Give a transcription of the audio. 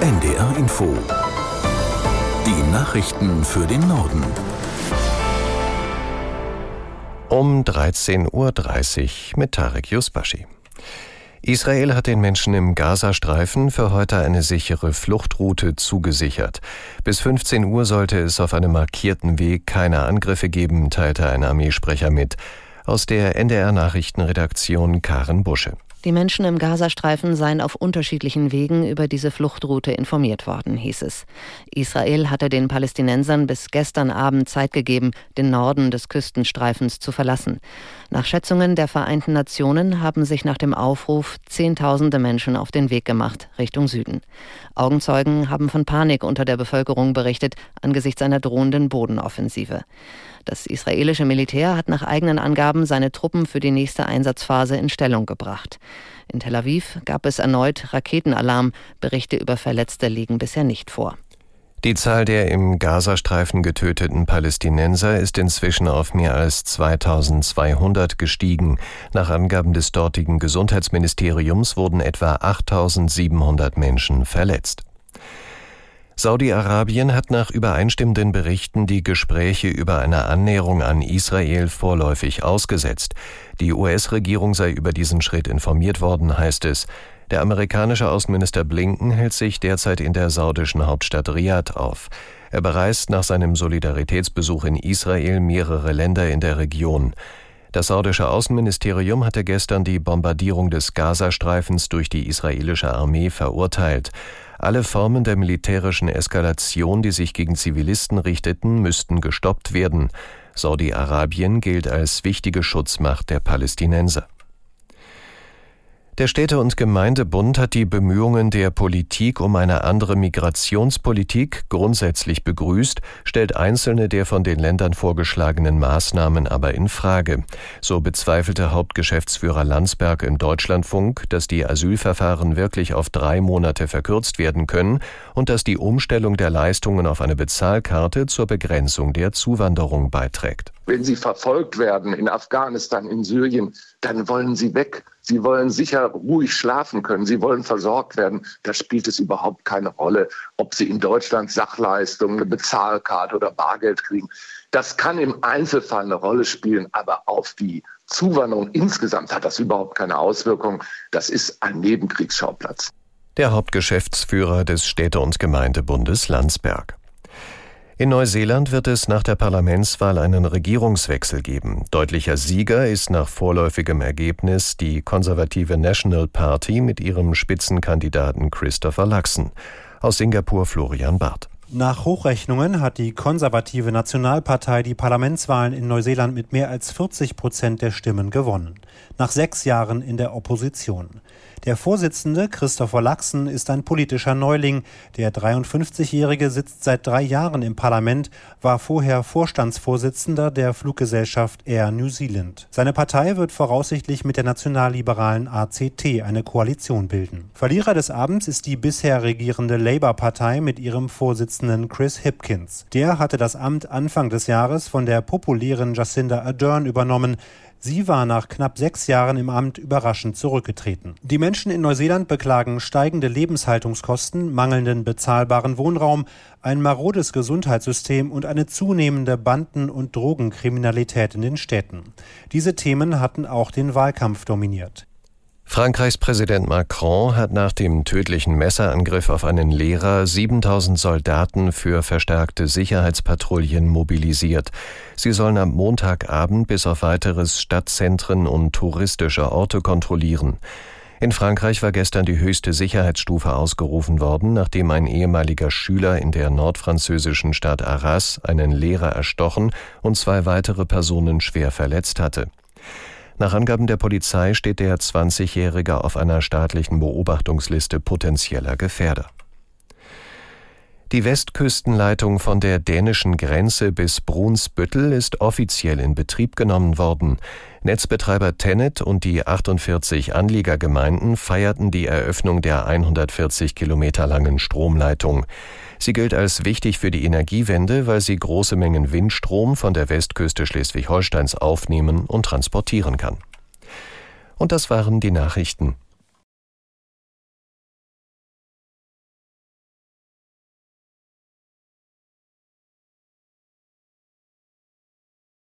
NDR Info. Die Nachrichten für den Norden. Um 13.30 Uhr mit Tarek Yusbashi. Israel hat den Menschen im Gazastreifen für heute eine sichere Fluchtroute zugesichert. Bis 15 Uhr sollte es auf einem markierten Weg keine Angriffe geben, teilte ein Armeesprecher mit. Aus der NDR Nachrichtenredaktion Karen Busche. Die Menschen im Gazastreifen seien auf unterschiedlichen Wegen über diese Fluchtroute informiert worden, hieß es. Israel hatte den Palästinensern bis gestern Abend Zeit gegeben, den Norden des Küstenstreifens zu verlassen. Nach Schätzungen der Vereinten Nationen haben sich nach dem Aufruf Zehntausende Menschen auf den Weg gemacht, Richtung Süden. Augenzeugen haben von Panik unter der Bevölkerung berichtet angesichts einer drohenden Bodenoffensive. Das israelische Militär hat nach eigenen Angaben seine Truppen für die nächste Einsatzphase in Stellung gebracht. In Tel Aviv gab es erneut Raketenalarm. Berichte über Verletzte liegen bisher nicht vor. Die Zahl der im Gazastreifen getöteten Palästinenser ist inzwischen auf mehr als 2200 gestiegen. Nach Angaben des dortigen Gesundheitsministeriums wurden etwa 8700 Menschen verletzt. Saudi-Arabien hat nach übereinstimmenden Berichten die Gespräche über eine Annäherung an Israel vorläufig ausgesetzt. Die US-Regierung sei über diesen Schritt informiert worden, heißt es. Der amerikanische Außenminister Blinken hält sich derzeit in der saudischen Hauptstadt Riyadh auf. Er bereist nach seinem Solidaritätsbesuch in Israel mehrere Länder in der Region. Das saudische Außenministerium hatte gestern die Bombardierung des Gazastreifens durch die israelische Armee verurteilt. Alle Formen der militärischen Eskalation, die sich gegen Zivilisten richteten, müssten gestoppt werden. Saudi-Arabien gilt als wichtige Schutzmacht der Palästinenser. Der Städte- und Gemeindebund hat die Bemühungen der Politik um eine andere Migrationspolitik grundsätzlich begrüßt, stellt einzelne der von den Ländern vorgeschlagenen Maßnahmen aber in Frage. So bezweifelte Hauptgeschäftsführer Landsberg im Deutschlandfunk, dass die Asylverfahren wirklich auf drei Monate verkürzt werden können und dass die Umstellung der Leistungen auf eine Bezahlkarte zur Begrenzung der Zuwanderung beiträgt. Wenn sie verfolgt werden in Afghanistan, in Syrien, dann wollen sie weg. Sie wollen sicher ruhig schlafen können. Sie wollen versorgt werden. Da spielt es überhaupt keine Rolle, ob sie in Deutschland Sachleistungen, eine Bezahlkarte oder Bargeld kriegen. Das kann im Einzelfall eine Rolle spielen, aber auf die Zuwanderung insgesamt hat das überhaupt keine Auswirkung. Das ist ein Nebenkriegsschauplatz. Der Hauptgeschäftsführer des Städte- und Gemeindebundes Landsberg. In Neuseeland wird es nach der Parlamentswahl einen Regierungswechsel geben. Deutlicher Sieger ist nach vorläufigem Ergebnis die konservative National Party mit ihrem Spitzenkandidaten Christopher Luxon. Aus Singapur Florian Barth. Nach Hochrechnungen hat die konservative Nationalpartei die Parlamentswahlen in Neuseeland mit mehr als 40 Prozent der Stimmen gewonnen. Nach sechs Jahren in der Opposition. Der Vorsitzende Christopher Laxen ist ein politischer Neuling. Der 53-Jährige sitzt seit drei Jahren im Parlament, war vorher Vorstandsvorsitzender der Fluggesellschaft Air New Zealand. Seine Partei wird voraussichtlich mit der nationalliberalen ACT eine Koalition bilden. Verlierer des Abends ist die bisher regierende Labour-Partei mit ihrem Vorsitzenden Chris Hipkins. Der hatte das Amt Anfang des Jahres von der populären Jacinda Ardern übernommen. Sie war nach knapp sechs Jahren im Amt überraschend zurückgetreten. Die Menschen in Neuseeland beklagen steigende Lebenshaltungskosten, mangelnden bezahlbaren Wohnraum, ein marodes Gesundheitssystem und eine zunehmende Banden- und Drogenkriminalität in den Städten. Diese Themen hatten auch den Wahlkampf dominiert. Frankreichs Präsident Macron hat nach dem tödlichen Messerangriff auf einen Lehrer 7000 Soldaten für verstärkte Sicherheitspatrouillen mobilisiert. Sie sollen am Montagabend bis auf weiteres Stadtzentren und touristische Orte kontrollieren. In Frankreich war gestern die höchste Sicherheitsstufe ausgerufen worden, nachdem ein ehemaliger Schüler in der nordfranzösischen Stadt Arras einen Lehrer erstochen und zwei weitere Personen schwer verletzt hatte. Nach Angaben der Polizei steht der 20-Jährige auf einer staatlichen Beobachtungsliste potenzieller Gefährder. Die Westküstenleitung von der dänischen Grenze bis Brunsbüttel ist offiziell in Betrieb genommen worden. Netzbetreiber Tennet und die 48 Anliegergemeinden feierten die Eröffnung der 140 Kilometer langen Stromleitung. Sie gilt als wichtig für die Energiewende, weil sie große Mengen Windstrom von der Westküste Schleswig-Holsteins aufnehmen und transportieren kann. Und das waren die Nachrichten.